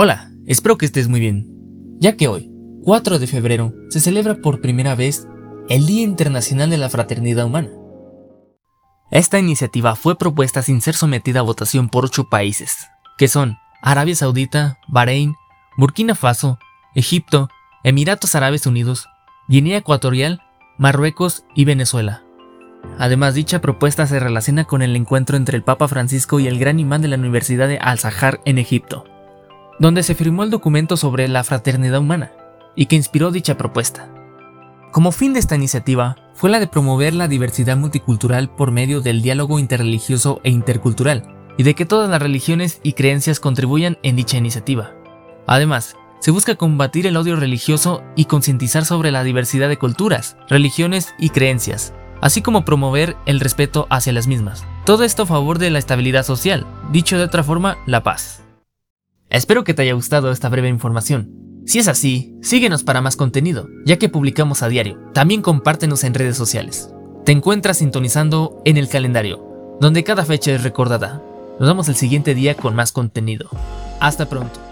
Hola, espero que estés muy bien, ya que hoy, 4 de febrero, se celebra por primera vez el Día Internacional de la Fraternidad Humana. Esta iniciativa fue propuesta sin ser sometida a votación por ocho países, que son Arabia Saudita, Bahrein, Burkina Faso, Egipto, Emiratos Árabes Unidos, Guinea Ecuatorial, Marruecos y Venezuela. Además, dicha propuesta se relaciona con el encuentro entre el Papa Francisco y el gran imán de la Universidad de Al-Zahar en Egipto, donde se firmó el documento sobre la fraternidad humana y que inspiró dicha propuesta. Como fin de esta iniciativa fue la de promover la diversidad multicultural por medio del diálogo interreligioso e intercultural, y de que todas las religiones y creencias contribuyan en dicha iniciativa. Además, se busca combatir el odio religioso y concientizar sobre la diversidad de culturas, religiones y creencias, así como promover el respeto hacia las mismas. Todo esto a favor de la estabilidad social, dicho de otra forma, la paz. Espero que te haya gustado esta breve información. Si es así, síguenos para más contenido, ya que publicamos a diario. También compártenos en redes sociales. Te encuentras sintonizando en el calendario, donde cada fecha es recordada. Nos vemos el siguiente día con más contenido. Hasta pronto.